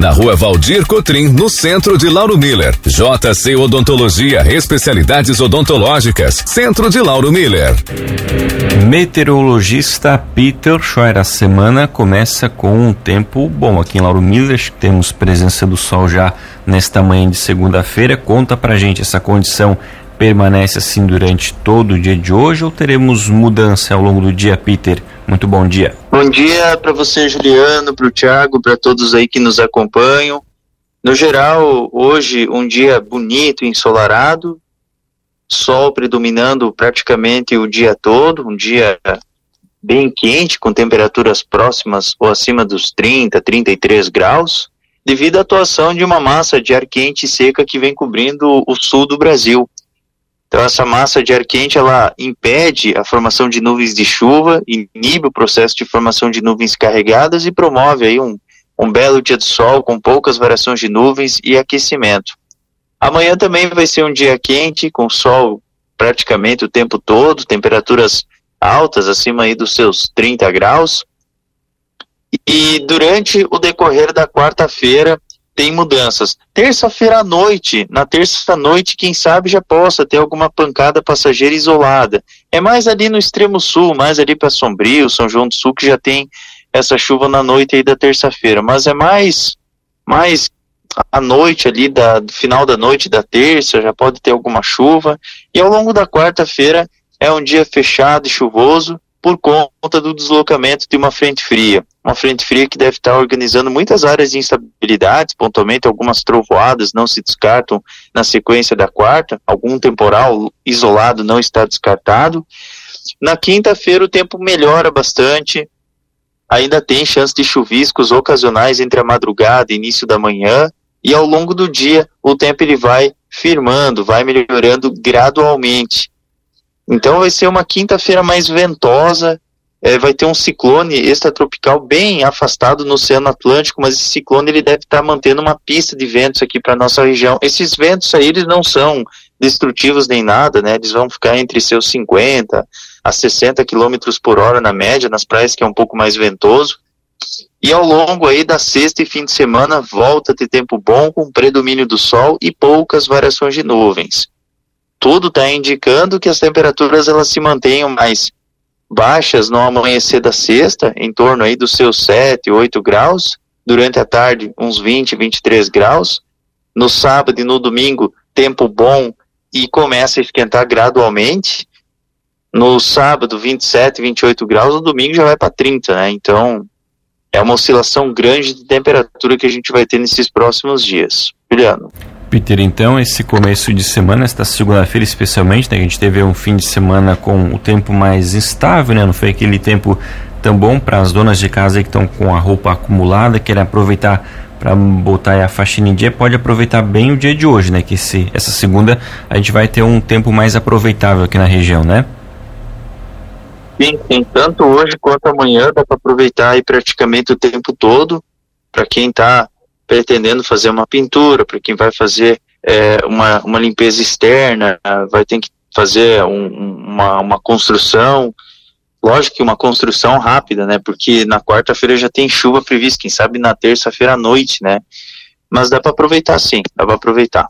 Na rua Valdir Cotrim, no centro de Lauro Miller. JC Odontologia, especialidades odontológicas. Centro de Lauro Miller. Meteorologista Peter Scheuer. A semana começa com um tempo bom aqui em Lauro Miller. Temos presença do sol já nesta manhã de segunda-feira. Conta pra gente essa condição permanece assim durante todo o dia de hoje ou teremos mudança ao longo do dia, Peter? Muito bom dia. Bom dia para você, Juliano, para o Thiago, para todos aí que nos acompanham. No geral, hoje um dia bonito, ensolarado, sol predominando praticamente o dia todo, um dia bem quente, com temperaturas próximas ou acima dos 30, 33 graus devido à atuação de uma massa de ar quente e seca que vem cobrindo o sul do Brasil. Então essa massa de ar quente ela impede a formação de nuvens de chuva, inibe o processo de formação de nuvens carregadas e promove aí um, um belo dia de sol com poucas variações de nuvens e aquecimento. Amanhã também vai ser um dia quente, com sol praticamente o tempo todo, temperaturas altas, acima aí dos seus 30 graus. E durante o decorrer da quarta-feira tem mudanças. Terça-feira à noite, na terça-noite, quem sabe já possa ter alguma pancada passageira isolada. É mais ali no extremo sul, mais ali para Sombrio, São João do Sul, que já tem essa chuva na noite aí da terça-feira. Mas é mais, mais à noite ali, da, do final da noite da terça, já pode ter alguma chuva. E ao longo da quarta-feira é um dia fechado e chuvoso por conta do deslocamento de uma frente fria. Uma frente fria que deve estar organizando muitas áreas de instabilidades, pontualmente algumas trovoadas não se descartam na sequência da quarta, algum temporal isolado não está descartado. Na quinta-feira o tempo melhora bastante, ainda tem chance de chuviscos ocasionais entre a madrugada e início da manhã, e ao longo do dia o tempo ele vai firmando, vai melhorando gradualmente. Então vai ser uma quinta-feira mais ventosa, é, vai ter um ciclone extratropical bem afastado no Oceano Atlântico, mas esse ciclone ele deve estar mantendo uma pista de ventos aqui para nossa região. Esses ventos aí eles não são destrutivos nem nada, né? Eles vão ficar entre seus 50 a 60 quilômetros por hora na média nas praias que é um pouco mais ventoso. E ao longo aí da sexta e fim de semana volta a ter tempo bom com predomínio do sol e poucas variações de nuvens tudo está indicando que as temperaturas elas se mantenham mais baixas no amanhecer da sexta, em torno aí dos seus 7, 8 graus, durante a tarde uns 20, 23 graus, no sábado e no domingo tempo bom e começa a esquentar gradualmente, no sábado 27, 28 graus, no domingo já vai para 30, né? Então é uma oscilação grande de temperatura que a gente vai ter nesses próximos dias. Juliano. Peter, então, esse começo de semana, esta segunda-feira especialmente, né, a gente teve um fim de semana com o tempo mais instável, né, não foi aquele tempo tão bom para as donas de casa que estão com a roupa acumulada, querem aproveitar para botar a faxina em dia, pode aproveitar bem o dia de hoje, né, que esse, essa segunda a gente vai ter um tempo mais aproveitável aqui na região, né? Sim, sim, tanto hoje quanto amanhã dá para aproveitar aí praticamente o tempo todo, para quem está pretendendo fazer uma pintura, para quem vai fazer é, uma, uma limpeza externa, vai ter que fazer um, uma, uma construção. Lógico que uma construção rápida, né? Porque na quarta-feira já tem chuva prevista, quem sabe na terça-feira à noite, né? Mas dá para aproveitar sim, dá para aproveitar.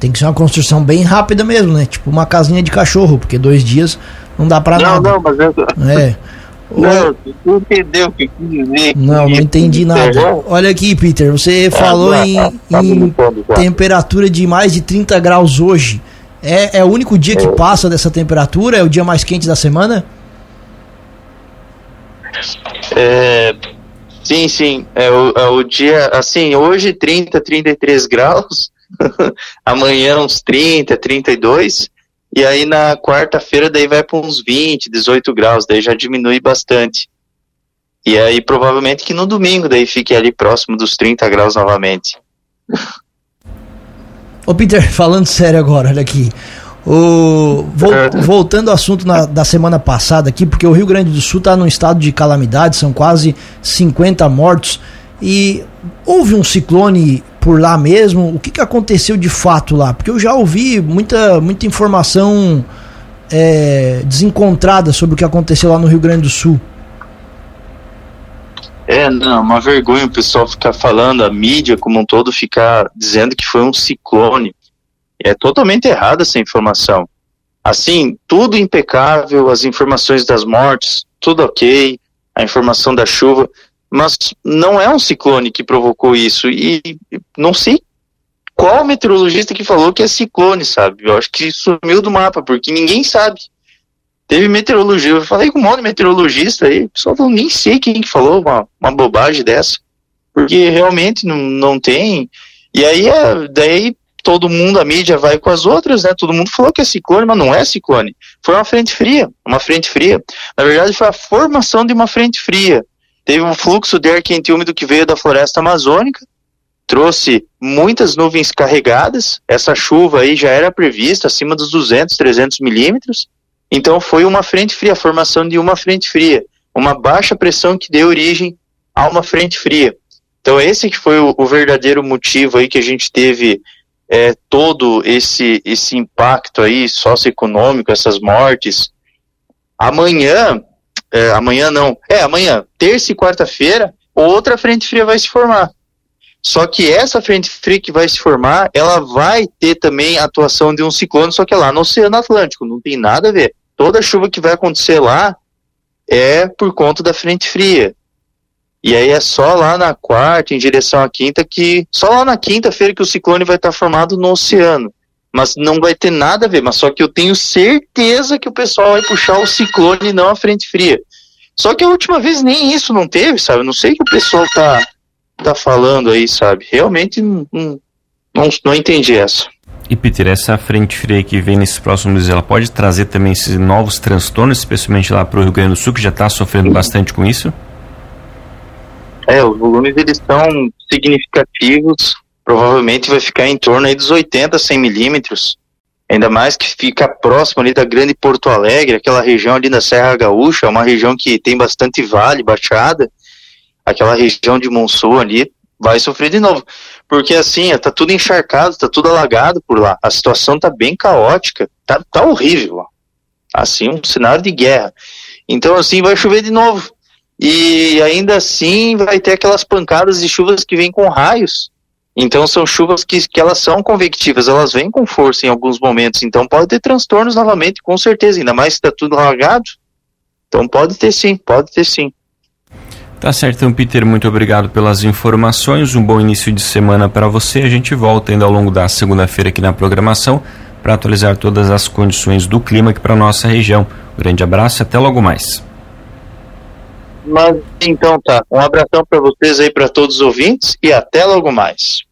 Tem que ser uma construção bem rápida mesmo, né? Tipo uma casinha de cachorro, porque dois dias não dá para nada. Não, não, mas eu... é. Não, não entendeu o que quis dizer. Não, não entendi nada. Olha aqui, Peter, você falou em, em temperatura de mais de 30 graus hoje. É, é o único dia que passa dessa temperatura? É o dia mais quente da semana? É, sim, sim. É o, é o dia, assim, hoje 30, 33 graus. Amanhã uns 30, 32. E aí na quarta-feira daí vai para uns 20, 18 graus, daí já diminui bastante. E aí provavelmente que no domingo daí fique ali próximo dos 30 graus novamente. Ô Peter, falando sério agora, olha aqui. O, voltando ao assunto na, da semana passada aqui, porque o Rio Grande do Sul está num estado de calamidade, são quase 50 mortos. E houve um ciclone por lá mesmo? O que, que aconteceu de fato lá? Porque eu já ouvi muita, muita informação é, desencontrada sobre o que aconteceu lá no Rio Grande do Sul. É, não, uma vergonha o pessoal ficar falando, a mídia como um todo ficar dizendo que foi um ciclone. É totalmente errada essa informação. Assim, tudo impecável, as informações das mortes, tudo ok, a informação da chuva, mas não é um ciclone que provocou isso. E não sei qual meteorologista que falou que é ciclone, sabe? Eu acho que sumiu do mapa, porque ninguém sabe. Teve meteorologia, eu falei com um monte de meteorologista aí, pessoal falou, nem sei quem que falou uma, uma bobagem dessa, porque realmente não, não tem. E aí, é, daí todo mundo, a mídia vai com as outras, né? Todo mundo falou que é ciclone, mas não é ciclone. Foi uma frente fria, uma frente fria. Na verdade, foi a formação de uma frente fria. Teve um fluxo de ar quente úmido que veio da floresta amazônica, trouxe muitas nuvens carregadas. Essa chuva aí já era prevista, acima dos 200, 300 milímetros. Então foi uma frente fria, a formação de uma frente fria, uma baixa pressão que deu origem a uma frente fria. Então esse que foi o, o verdadeiro motivo aí que a gente teve é, todo esse esse impacto aí socioeconômico, essas mortes. Amanhã, é, amanhã não, é amanhã, terça e quarta-feira, outra frente fria vai se formar. Só que essa frente fria que vai se formar, ela vai ter também a atuação de um ciclone, só que é lá no Oceano Atlântico, não tem nada a ver toda chuva que vai acontecer lá é por conta da frente fria. E aí é só lá na quarta, em direção à quinta, que. Só lá na quinta-feira que o ciclone vai estar formado no oceano. Mas não vai ter nada a ver. Mas só que eu tenho certeza que o pessoal vai puxar o ciclone e não a frente fria. Só que a última vez nem isso não teve, sabe? Não sei o que o pessoal tá, tá falando aí, sabe? Realmente não, não, não entendi essa. E Peter, essa frente fria que vem nesses próximos dias, ela pode trazer também esses novos transtornos, especialmente lá para o Rio Grande do Sul, que já está sofrendo bastante com isso? É, os volumes eles são significativos, provavelmente vai ficar em torno aí dos 80, 100 milímetros, ainda mais que fica próximo ali da grande Porto Alegre, aquela região ali da Serra Gaúcha, uma região que tem bastante vale, baixada, aquela região de Monsul ali, vai sofrer de novo. Porque assim, tá tudo encharcado, tá tudo alagado por lá. A situação tá bem caótica, tá, tá horrível. Assim, um cenário de guerra. Então, assim, vai chover de novo. E ainda assim vai ter aquelas pancadas de chuvas que vêm com raios. Então são chuvas que, que elas são convectivas, elas vêm com força em alguns momentos. Então pode ter transtornos novamente, com certeza, ainda mais se está tudo alagado. Então pode ter sim, pode ter sim. Tá certo, então, Peter, muito obrigado pelas informações. Um bom início de semana para você. A gente volta ainda ao longo da segunda-feira aqui na programação para atualizar todas as condições do clima aqui para nossa região. Um grande abraço e até logo mais. Mas então tá. Um abração para vocês aí, para todos os ouvintes e até logo mais.